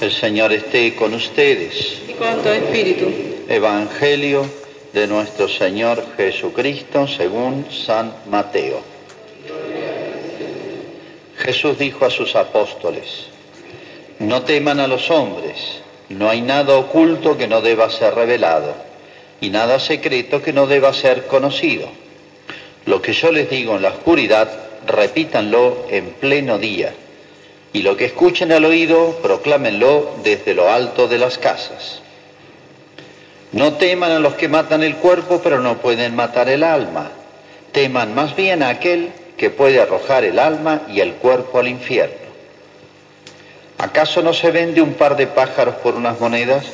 El Señor esté con ustedes. y con tu espíritu. Evangelio de nuestro Señor Jesucristo según San Mateo. Jesús dijo a sus apóstoles, no teman a los hombres, no hay nada oculto que no deba ser revelado y nada secreto que no deba ser conocido. Lo que yo les digo en la oscuridad, repítanlo en pleno día y lo que escuchen al oído, proclámenlo desde lo alto de las casas. No teman a los que matan el cuerpo, pero no pueden matar el alma. Teman más bien a aquel que puede arrojar el alma y el cuerpo al infierno. ¿Acaso no se vende un par de pájaros por unas monedas?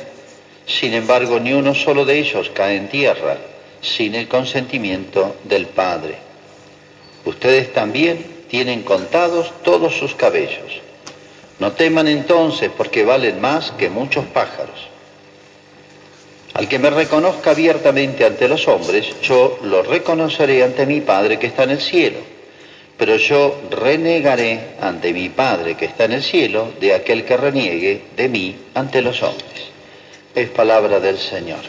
Sin embargo, ni uno solo de ellos cae en tierra sin el consentimiento del Padre. Ustedes también tienen contados todos sus cabellos. No teman entonces porque valen más que muchos pájaros. Al que me reconozca abiertamente ante los hombres, yo lo reconoceré ante mi Padre que está en el cielo. Pero yo renegaré ante mi Padre que está en el cielo de aquel que reniegue de mí ante los hombres. Es palabra del Señor.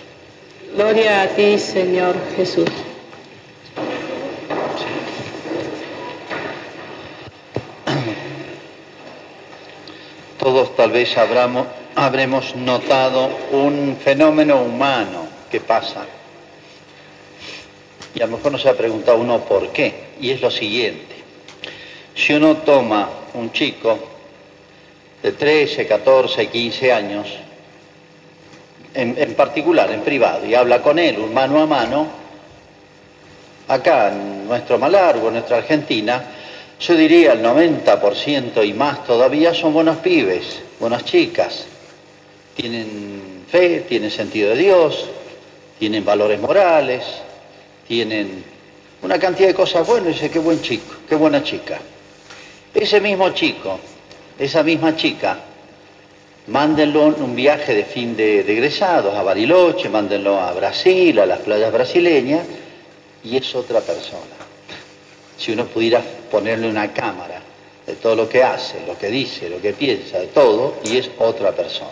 Gloria a ti, Señor Jesús. Todos tal vez habremos notado un fenómeno humano que pasa. Y a lo mejor no se ha preguntado uno por qué. Y es lo siguiente. Si uno toma un chico de 13, 14, 15 años, en, en particular, en privado, y habla con él, un mano a mano, acá en nuestro Malargo, en nuestra Argentina, yo diría el 90% y más todavía son buenos pibes, buenas chicas. Tienen fe, tienen sentido de Dios, tienen valores morales, tienen una cantidad de cosas buenas. Dice, qué buen chico, qué buena chica. Ese mismo chico, esa misma chica, mándenlo en un viaje de fin de, de egresados a Bariloche, mándenlo a Brasil, a las playas brasileñas, y es otra persona si uno pudiera ponerle una cámara de todo lo que hace, lo que dice, lo que piensa, de todo, y es otra persona.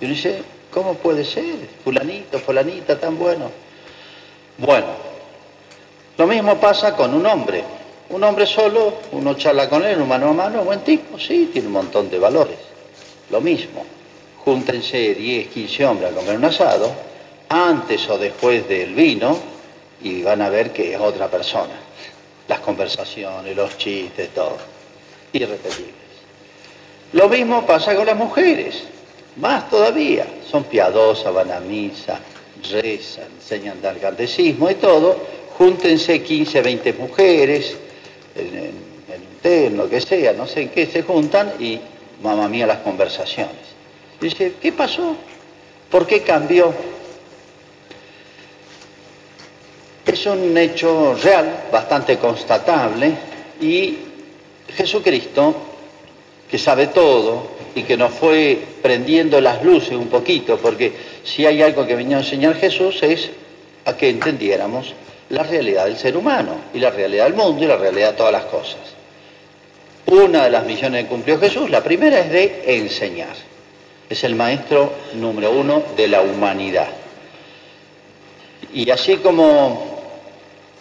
Y uno dice, ¿cómo puede ser? Fulanito, fulanita, tan bueno. Bueno, lo mismo pasa con un hombre. Un hombre solo, uno charla con él, un mano a mano, buen tipo, sí, tiene un montón de valores. Lo mismo, júntense 10, 15 hombres a comer un asado, antes o después del vino, y van a ver que es otra persona las conversaciones, los chistes, todo. Irrepetibles. Lo mismo pasa con las mujeres, más todavía. Son piadosas, van a misa, rezan, enseñan del catecismo y todo. Júntense 15, 20 mujeres, en, en, en lo que sea, no sé en qué se juntan y, mamá mía, las conversaciones. Y dice, ¿qué pasó? ¿Por qué cambió? Es un hecho real, bastante constatable, y Jesucristo, que sabe todo y que nos fue prendiendo las luces un poquito, porque si hay algo que venía a enseñar Jesús es a que entendiéramos la realidad del ser humano y la realidad del mundo y la realidad de todas las cosas. Una de las misiones que cumplió Jesús, la primera es de enseñar. Es el maestro número uno de la humanidad. Y así como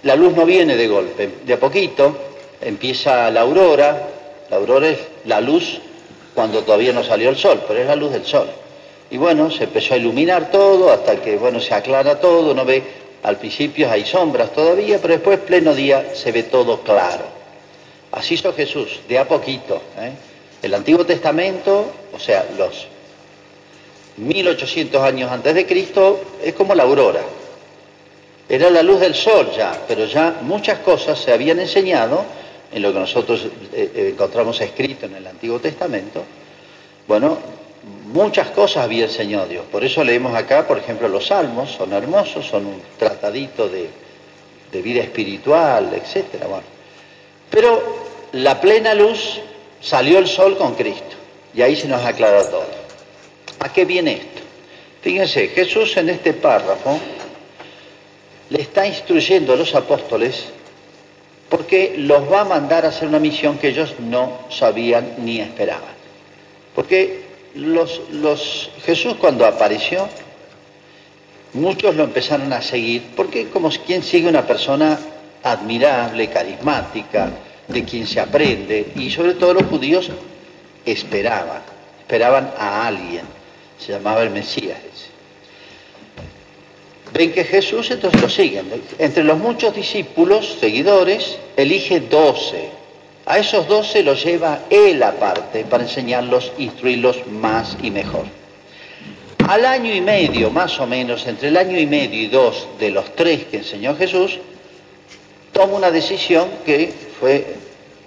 la luz no viene de golpe, de a poquito empieza la aurora, la aurora es la luz cuando todavía no salió el sol, pero es la luz del sol. Y bueno, se empezó a iluminar todo hasta que, bueno, se aclara todo, uno ve, al principio hay sombras todavía, pero después, pleno día, se ve todo claro. Así hizo Jesús, de a poquito. ¿eh? El Antiguo Testamento, o sea, los 1800 años antes de Cristo, es como la aurora, era la luz del sol ya, pero ya muchas cosas se habían enseñado en lo que nosotros eh, encontramos escrito en el Antiguo Testamento. Bueno, muchas cosas había enseñado Dios. Por eso leemos acá, por ejemplo, los salmos, son hermosos, son un tratadito de, vida espiritual, etc. Pero la plena luz salió el sol con Cristo. Y ahí se nos aclara todo. ¿A qué viene esto? Fíjense, Jesús en este párrafo le está instruyendo a los apóstoles porque los va a mandar a hacer una misión que ellos no sabían ni esperaban. Porque Jesús cuando apareció, muchos lo empezaron a seguir, porque como quien sigue una persona admirable, carismática, de quien se aprende, y sobre todo los judíos esperaban, esperaban a alguien, se llamaba el Mesías. Ven que Jesús, entonces lo siguen. Entre los muchos discípulos, seguidores, elige doce. A esos doce los lleva él aparte para enseñarlos, instruirlos más y mejor. Al año y medio, más o menos, entre el año y medio y dos de los tres que enseñó Jesús, toma una decisión que fue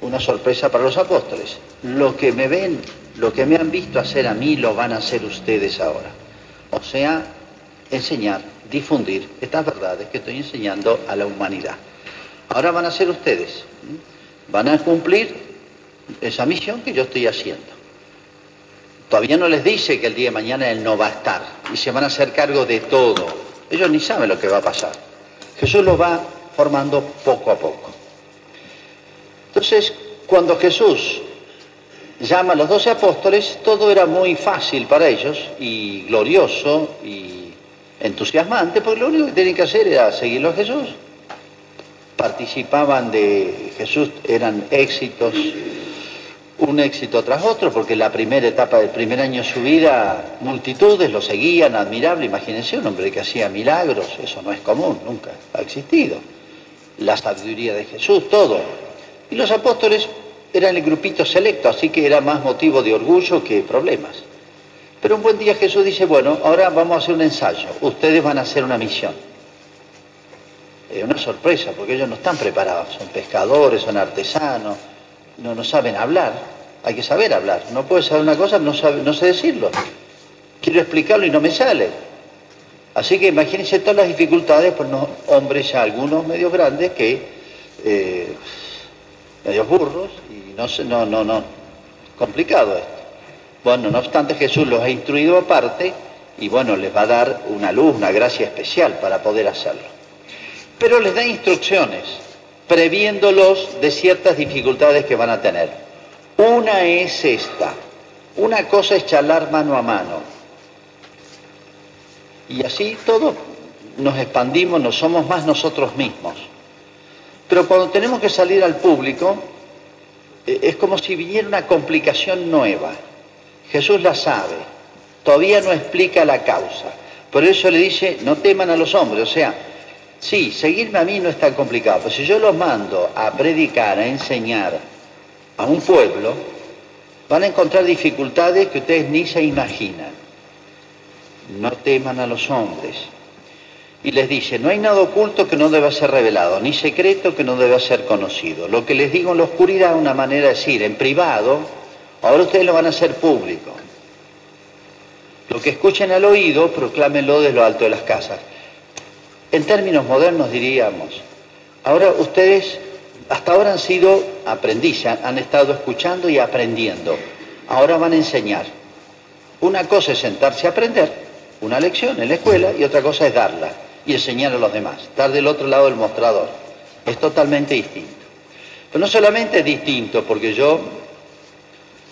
una sorpresa para los apóstoles. Lo que me ven, lo que me han visto hacer a mí, lo van a hacer ustedes ahora. O sea, enseñar, difundir estas verdades que estoy enseñando a la humanidad. Ahora van a ser ustedes. Van a cumplir esa misión que yo estoy haciendo. Todavía no les dice que el día de mañana Él no va a estar y se van a hacer cargo de todo. Ellos ni saben lo que va a pasar. Jesús los va formando poco a poco. Entonces, cuando Jesús llama a los doce apóstoles, todo era muy fácil para ellos y glorioso y entusiasmante, porque lo único que tenían que hacer era seguirlo a Jesús. Participaban de Jesús, eran éxitos, un éxito tras otro, porque la primera etapa del primer año de su vida, multitudes lo seguían, admirable, imagínense un hombre que hacía milagros, eso no es común, nunca ha existido. La sabiduría de Jesús, todo. Y los apóstoles eran el grupito selecto, así que era más motivo de orgullo que problemas. Pero un buen día Jesús dice, bueno, ahora vamos a hacer un ensayo, ustedes van a hacer una misión. Es una sorpresa, porque ellos no están preparados, son pescadores, son artesanos, no, no saben hablar, hay que saber hablar. No puede saber una cosa, no, sé decirlo. Quiero explicarlo y no me sale. Así que imagínense todas las dificultades por los hombres, ya algunos medios grandes, que eh, medios burros y no, no, no, no, complicado esto. Bueno, no obstante Jesús los ha instruido aparte y bueno, les va a dar una luz, una gracia especial para poder hacerlo. Pero les da instrucciones, previéndolos de ciertas dificultades que van a tener. Una es esta, una cosa es charlar mano a mano. Y así todo nos expandimos, no somos más nosotros mismos. Pero cuando tenemos que salir al público, eh, es como si viniera una complicación nueva. Jesús la sabe, todavía no explica la causa. Por eso le dice, no teman a los hombres. O sea, sí, seguirme a mí no es tan complicado, pero si yo los mando a predicar, a enseñar a un pueblo, van a encontrar dificultades que ustedes ni se imaginan. No teman a los hombres y les dice, no hay nada oculto que no deba ser revelado, ni secreto que no deba ser conocido. Lo que les digo en la oscuridad una manera de decir, en privado, ahora ustedes lo van a hacer público. Lo que escuchen al oído, proclámenlo de lo alto de las casas. En términos modernos diríamos, ahora ustedes hasta ahora han sido aprendices, han estado escuchando y aprendiendo. Ahora van a enseñar. Una cosa es sentarse a aprender, una lección en la escuela, y otra cosa es darla y enseñar a los demás, estar del otro lado del mostrador. Es totalmente distinto. Pero no solamente es distinto, porque yo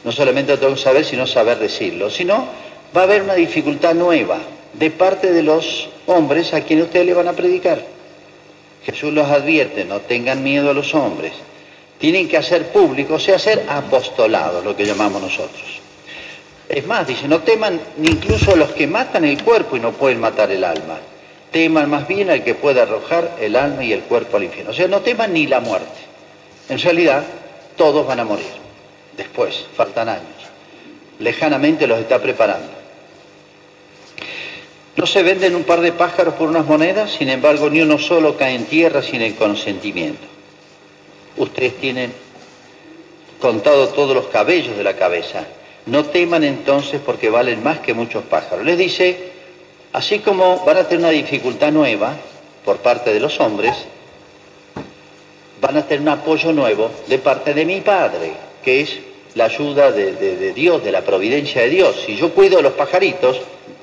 no solamente tengo que saber, sino saber decirlo, sino va a haber una dificultad nueva de parte de los hombres a quienes ustedes le van a predicar. Jesús los advierte, no tengan miedo a los hombres. Tienen que hacer público, o sea, hacer apostolado, lo que llamamos nosotros. Es más, dice, no teman ni incluso los que matan el cuerpo y no pueden matar el alma teman más bien al que pueda arrojar el alma y el cuerpo al infierno. O sea, no teman ni la muerte. En realidad, todos van a morir. Después, faltan años. Lejanamente los está preparando. No se venden un par de pájaros por unas monedas, sin embargo, ni uno solo cae en tierra sin el consentimiento. Ustedes tienen contado todos los cabellos de la cabeza. No teman entonces porque valen más que muchos pájaros. Les dice, Así como van a tener una dificultad nueva por parte de los hombres, van a tener un apoyo nuevo de parte de mi Padre, que es la ayuda de, Dios, de la providencia de Dios. Si yo cuido de los pajaritos,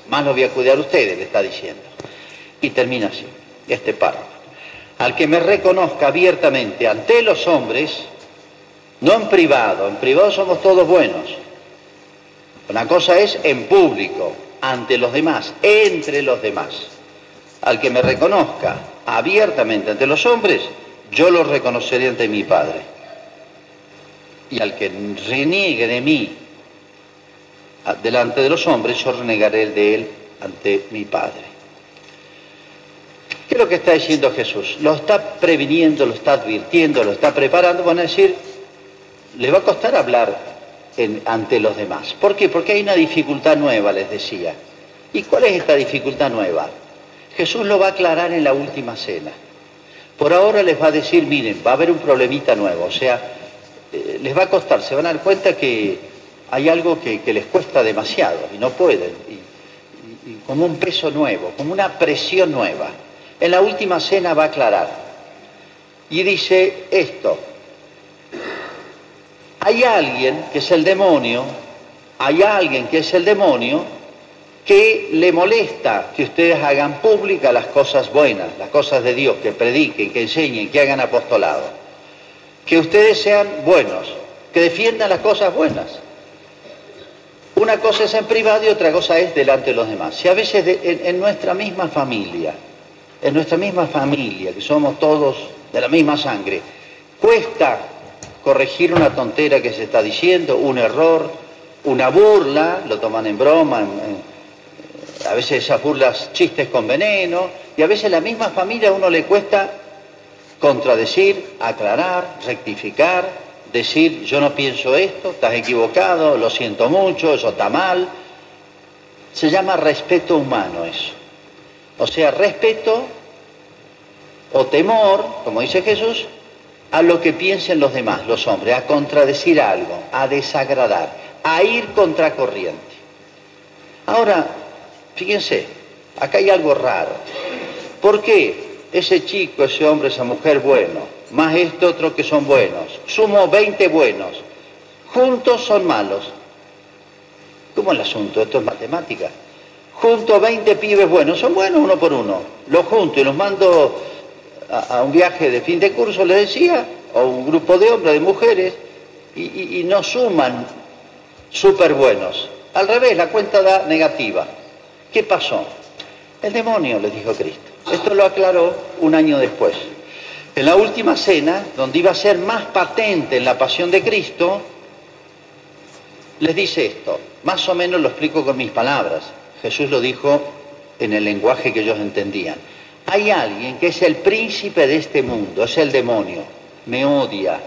más los voy a cuidar a ustedes, le está diciendo. Y termina así, este párrafo. Al que me reconozca abiertamente ante los hombres, no en privado, en privado somos todos buenos, Una cosa es en público, ante los demás, entre los demás. Al que me reconozca abiertamente ante los hombres, yo lo reconoceré ante mi Padre. Y al que reniegue de mí delante de los hombres, yo renegaré de él ante mi Padre. ¿Qué es lo que está diciendo Jesús? Lo está previniendo, lo está advirtiendo, lo está preparando. Van a decir, le va a costar hablar ante los demás. ¿Por qué? Porque hay una dificultad nueva, les decía. ¿Y cuál es esta dificultad nueva? Jesús lo va a aclarar en la última cena. Por ahora les va a decir, miren, va a haber un problemita nuevo, o sea, les va a costar, se van a dar cuenta que hay algo que, les cuesta demasiado y no pueden, y como un peso nuevo, como una presión nueva. En la última cena va a aclarar y dice esto, hay alguien que es el demonio, hay alguien que es el demonio que le molesta que ustedes hagan públicas las cosas buenas, las cosas de Dios, que prediquen, que enseñen, que hagan apostolado. Que ustedes sean buenos, que defiendan las cosas buenas. Una cosa es en privado y otra cosa es delante de los demás. Si a veces en nuestra misma familia en nuestra misma familia, que somos todos de la misma sangre, cuesta corregir una tontera que se está diciendo, un error, una burla, lo toman en broma, a veces esas burlas chistes con veneno, y a veces la misma familia a uno le cuesta contradecir, aclarar, rectificar, decir yo no pienso esto, estás equivocado, lo siento mucho, eso está mal. Se llama respeto humano eso. O sea, respeto o temor, como dice Jesús, a lo que piensen los demás, los hombres, a contradecir algo, a desagradar, a ir contracorriente. Ahora, fíjense, acá hay algo raro. ¿Por qué ese chico, ese hombre, esa mujer bueno, más este otro que son buenos, sumo 20 buenos, juntos son malos? ¿Cómo el asunto? Esto es matemática junto a 20 pibes buenos, son buenos uno por uno, los junto y los mando a, un viaje de fin de curso, les decía, o un grupo de hombres, de mujeres, y, no suman súper buenos. Al revés, la cuenta da negativa. ¿Qué pasó? El demonio, les dijo Cristo. Esto lo aclaró un año después. En la última cena, donde iba a ser más patente en la pasión de Cristo, les dice esto. Más o menos lo explico con mis palabras. Jesús lo dijo en el lenguaje que ellos entendían. Hay alguien que es el príncipe de este mundo, es el demonio, me odia,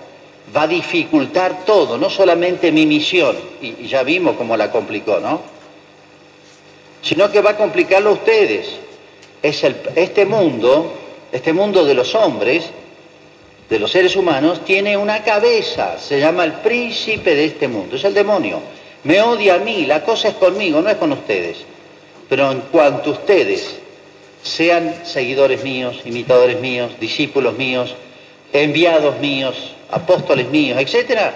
va a dificultar todo, no solamente mi misión, y, ya vimos cómo la complicó, ¿no? Sino que va a complicarlo a ustedes. Es este mundo, este mundo de los hombres, de los seres humanos, tiene una cabeza, se llama el príncipe de este mundo, es el demonio. Me odia a mí, la cosa es conmigo, no es con ustedes. Pero en cuanto ustedes sean seguidores míos, imitadores míos, discípulos míos, enviados míos, apóstoles míos, etc.,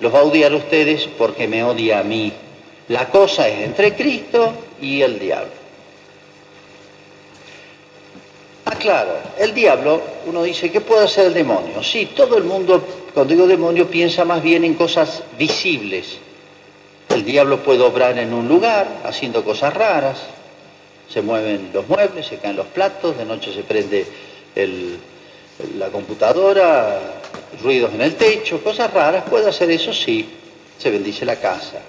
los va a odiar a ustedes porque me odia a mí. La cosa es entre Cristo y el diablo. Claro, el diablo, uno dice, ¿qué puede hacer el demonio? Sí, todo el mundo, cuando digo demonio, piensa más bien en cosas visibles, el diablo puede obrar en un lugar haciendo cosas raras, se mueven los muebles, se caen los platos, de noche se prende la computadora, ruidos en el techo, cosas raras, puede hacer eso sí, se bendice la casa.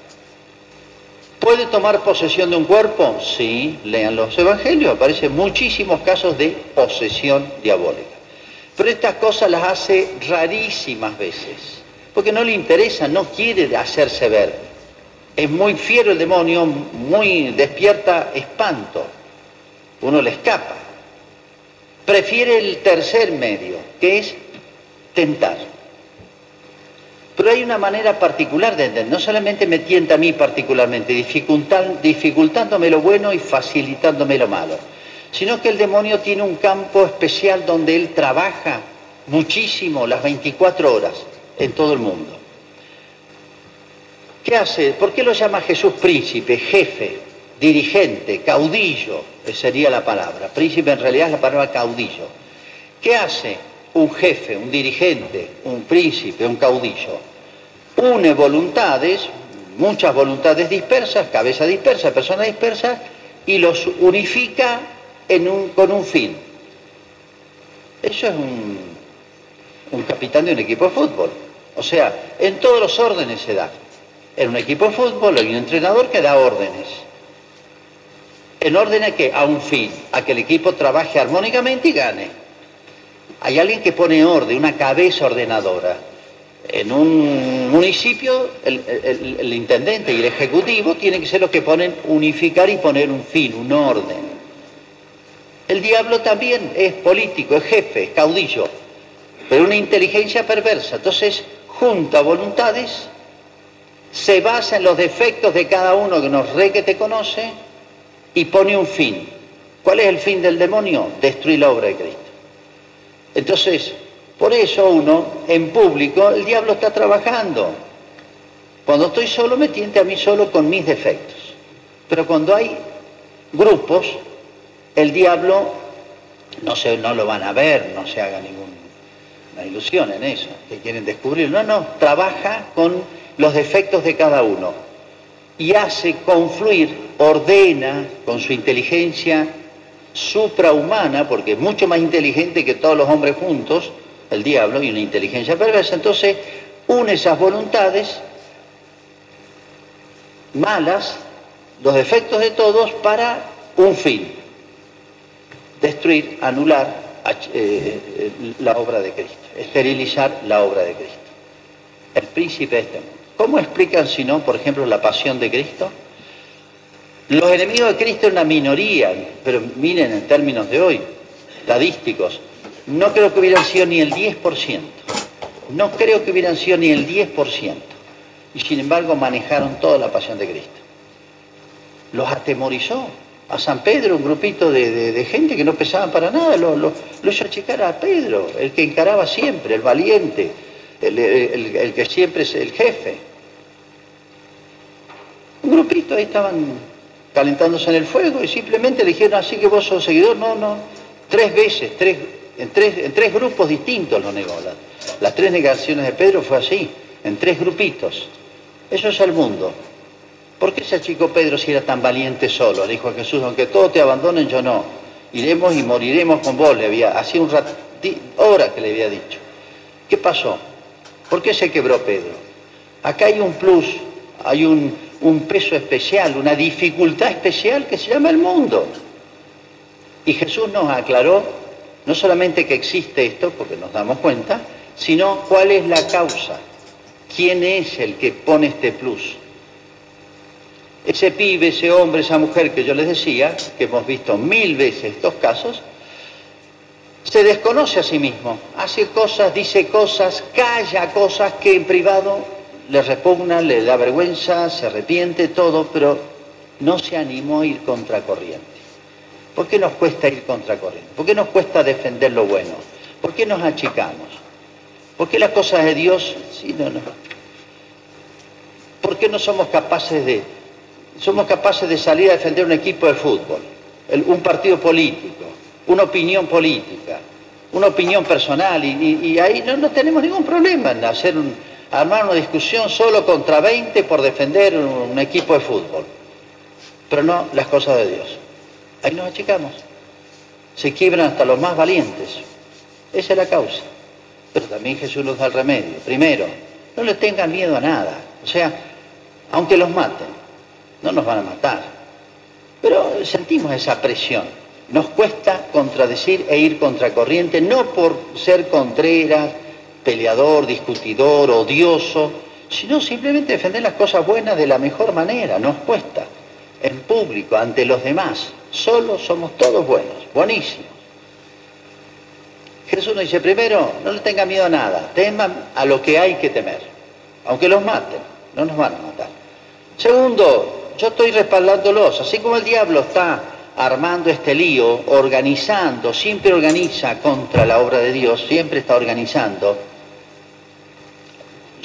¿Puede tomar posesión de un cuerpo? Sí, lean los evangelios, aparecen muchísimos casos de posesión diabólica. Pero estas cosas las hace rarísimas veces, porque no le interesa, no quiere hacerse ver es muy fiero el demonio, muy despierta espanto, uno le escapa. Prefiere el tercer medio, que es tentar. Pero hay una manera particular de entender, no solamente me tienta a mí particularmente, dificultándome lo bueno y facilitándome lo malo, sino que el demonio tiene un campo especial donde él trabaja muchísimo las 24 horas en todo el mundo. ¿Qué hace? ¿Por qué lo llama Jesús príncipe, jefe, dirigente, caudillo? Sería la palabra. Príncipe en realidad es la palabra caudillo. ¿Qué hace un jefe, un dirigente, un príncipe, un caudillo? Une voluntades, muchas voluntades dispersas, cabeza dispersa, personas dispersas, y los unifica con un fin. Eso es un, un capitán de un equipo de fútbol. O sea, en todos los órdenes se da. En un equipo de fútbol hay un entrenador que da órdenes. ¿En orden a qué? A un fin, a que el equipo trabaje armónicamente y gane. Hay alguien que pone orden, una cabeza ordenadora. En un municipio, el, intendente y el ejecutivo tienen que ser los que ponen unificar y poner un fin, un orden. El diablo también es político, es jefe, es caudillo, pero una inteligencia perversa. Entonces, junta voluntades, se basa en los defectos de cada uno que nos re que te conoce y pone un fin. ¿Cuál es el fin del demonio? Destruir la obra de Cristo. Entonces, por eso uno, en público, el diablo está trabajando. Cuando estoy solo, me tiente a mí solo con mis defectos. Pero cuando hay grupos, el diablo no, se, no lo van a ver, no se haga ninguna ilusión en eso, que quieren descubrir. No, no, trabaja con los defectos de cada uno y hace confluir, ordena con su inteligencia suprahumana, porque es mucho más inteligente que todos los hombres juntos, el diablo, y una inteligencia perversa, entonces une esas voluntades malas, los defectos de todos, para un fin, destruir, anular eh, eh, la obra de Cristo, esterilizar la obra de Cristo, el príncipe de este mundo. ¿Cómo explican, si no, por ejemplo, la pasión de Cristo? Los enemigos de Cristo es una minoría, pero miren en términos de hoy, estadísticos, no creo que hubieran sido ni el 10%, no creo que hubieran sido ni el 10%, y sin embargo manejaron toda la pasión de Cristo. Los atemorizó. A San Pedro, un grupito de, de- gente que no pesaban para nada, lo, lo- lo hizo achicar a Pedro, el que encaraba siempre, el valiente, el, el- el que siempre es el jefe. Un grupito ahí estaban calentándose en el fuego y simplemente le dijeron, así que vos sos seguidor, no, no, tres veces, tres, en, tres, en tres grupos distintos lo negó. La- las tres negaciones de Pedro fue así, en tres grupitos. Eso es el mundo. ¿Por qué se achicó Pedro si era tan valiente solo? Le dijo a Jesús, aunque todos te abandonen, yo no. Iremos y moriremos con vos, le había, hacía un rat, hora que le había dicho. ¿Qué pasó? ¿Por qué se quebró Pedro? Acá hay un plus, hay un, un peso especial, una dificultad especial que se llama el mundo. Y Jesús nos aclaró no solamente que existe esto, porque nos damos cuenta, sino cuál es la causa, quién es el que pone este plus. Ese pibe, ese hombre, esa mujer que yo les decía, que hemos visto mil veces estos casos, se desconoce a sí mismo, hace cosas, dice cosas, calla cosas que en privado le repugna, le da vergüenza, se arrepiente, todo, pero no se animó a ir contracorriente. ¿Por qué nos cuesta ir contracorriente? ¿Por qué nos cuesta defender lo bueno? ¿Por qué nos achicamos? ¿Por qué las cosas de Dios, sí, no, no? ¿Por qué no somos capaces de, somos capaces de salir a defender un equipo de fútbol, un partido político, una opinión política, una opinión personal, y ahí no, no tenemos ningún problema en hacer un, armar una discusión solo contra 20 por defender un, equipo de fútbol, pero no las cosas de Dios. Ahí nos achicamos. Se quiebran hasta los más valientes. Esa es la causa. Pero también Jesús nos da el remedio. Primero, no le tengan miedo a nada. O sea, aunque los maten, no nos van a matar. Pero sentimos esa presión. Nos cuesta contradecir e ir contracorriente, no por ser contreras, peleador, discutidor, odioso, sino simplemente defender las cosas buenas de la mejor manera. Nos cuesta. En público, ante los demás. Solo somos todos buenos, buenísimos. Jesús nos dice, primero, no le tenga miedo a nada, teman a lo que hay que temer, aunque los maten, no nos van a matar. Segundo, yo estoy respaldándolos, así como el diablo está armando este lío, organizando, siempre organiza contra la obra de Dios, siempre está organizando.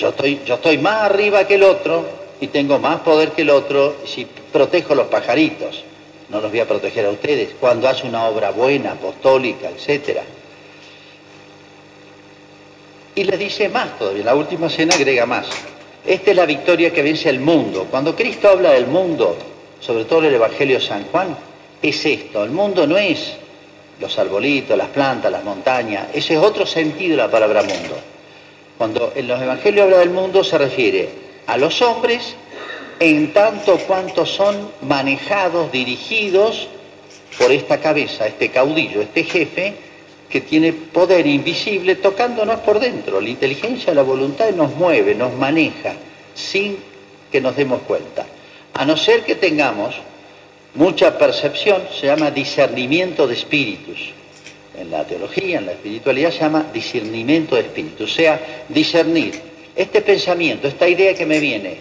Yo estoy, más arriba que el otro y tengo más poder que el otro si protejo los pajaritos. No los voy a proteger a ustedes cuando hace una obra buena, apostólica, etcétera. Y le dice más todavía, la última cena agrega más. esta es la victoria que vence el mundo. Cuando Cristo habla del mundo, sobre todo el Evangelio de San Juan, es esto. El mundo no es los arbolitos, las plantas, las montañas. Ese es otro sentido de la palabra mundo. Cuando en los Evangelios habla del mundo se refiere a los hombres en tanto cuanto son manejados, dirigidos por esta cabeza, este caudillo, este jefe, que tiene poder invisible tocándonos por dentro. La inteligencia, la voluntad nos mueve, nos maneja, sin que nos demos cuenta. A no ser que tengamos mucha percepción, se llama discernimiento de espíritus. En la teología, en la espiritualidad, se llama discernimiento de espíritus. O sea, discernir este pensamiento, esta idea que me viene,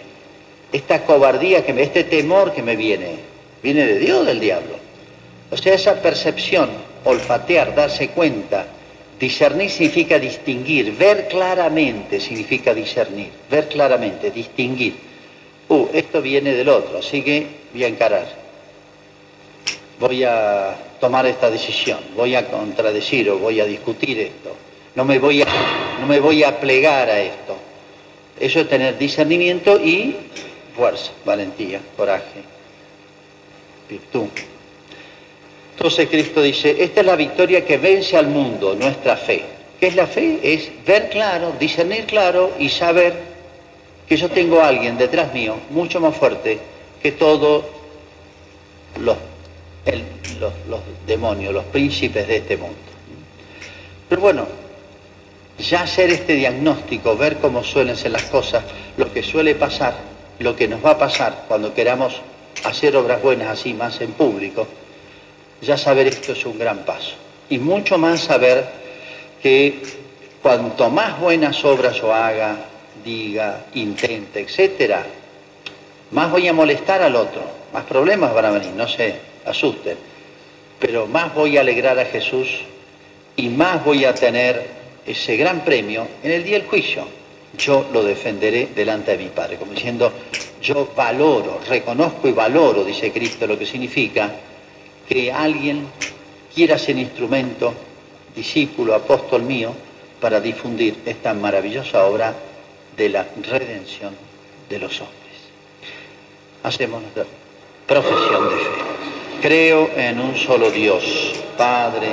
esta cobardía, que me, este temor que me viene, ¿viene de Dios o del diablo? O sea, esa percepción, olfatear, darse cuenta, discernir significa distinguir, ver claramente significa discernir, ver claramente, distinguir. Uh, esto viene del otro, así que voy a encarar. Voy a tomar esta decisión, voy a contradecir o voy a discutir esto. No me voy a, no me voy a plegar a esto. Eso es tener discernimiento y fuerza, valentía, coraje, virtud. Entonces Cristo dice, esta es la victoria que vence al mundo, nuestra fe. ¿Qué es la fe? Es ver claro, discernir claro y saber que yo tengo a alguien detrás mío mucho más fuerte que todos los, los, los demonios, los príncipes de este mundo. Pero bueno, ya hacer este diagnóstico, ver cómo suelen ser las cosas, lo que suele pasar, lo que nos va a pasar cuando queramos hacer obras buenas así más en público, ya saber esto es un gran paso. Y mucho más saber que cuanto más buenas obras yo haga, diga, intente, etcétera, más voy a molestar al otro, más problemas van a venir, no se asusten, pero más voy a alegrar a Jesús y más voy a tener ese gran premio en el día del juicio. Yo lo defenderé delante de mi Padre, como diciendo, yo valoro, reconozco y valoro, dice Cristo, lo que significa que alguien quiera ser instrumento, discípulo, apóstol mío, para difundir esta maravillosa obra de la redención de los hombres. Hacemos nuestra profesión de fe. Creo en un solo Dios, Padre,